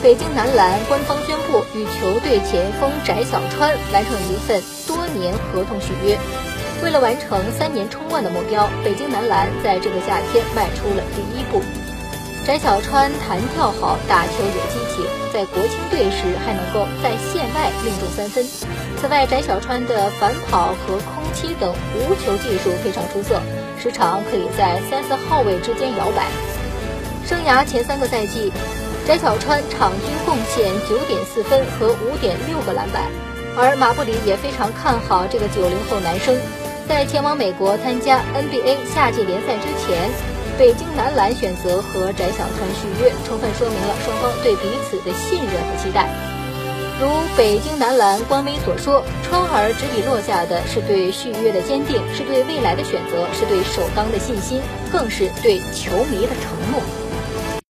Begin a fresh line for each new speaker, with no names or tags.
北京男篮官方宣布与球队前锋翟小川完成一份多年合同续约。为了完成三年冲冠的目标，北京男篮在这个夏天迈出了第一步。翟小川弹跳好，打球有激情，在国青队时还能够在线外命中三分。此外，翟小川的反跑和空切等无球技术非常出色，时常可以在三四号位之间摇摆。生涯前三个赛季，翟小川场均贡献九点四分和五点六个篮板，而马布里也非常看好这个九零后男生。在前往美国参加 NBA 夏季联赛之前，北京男篮选择和翟小川续约，充分说明了双方对彼此的信任和期待。如北京男篮官微所说，川儿执笔落下的是对续约的坚定，是对未来的选择，是对首钢的信心，更是对球迷的承诺。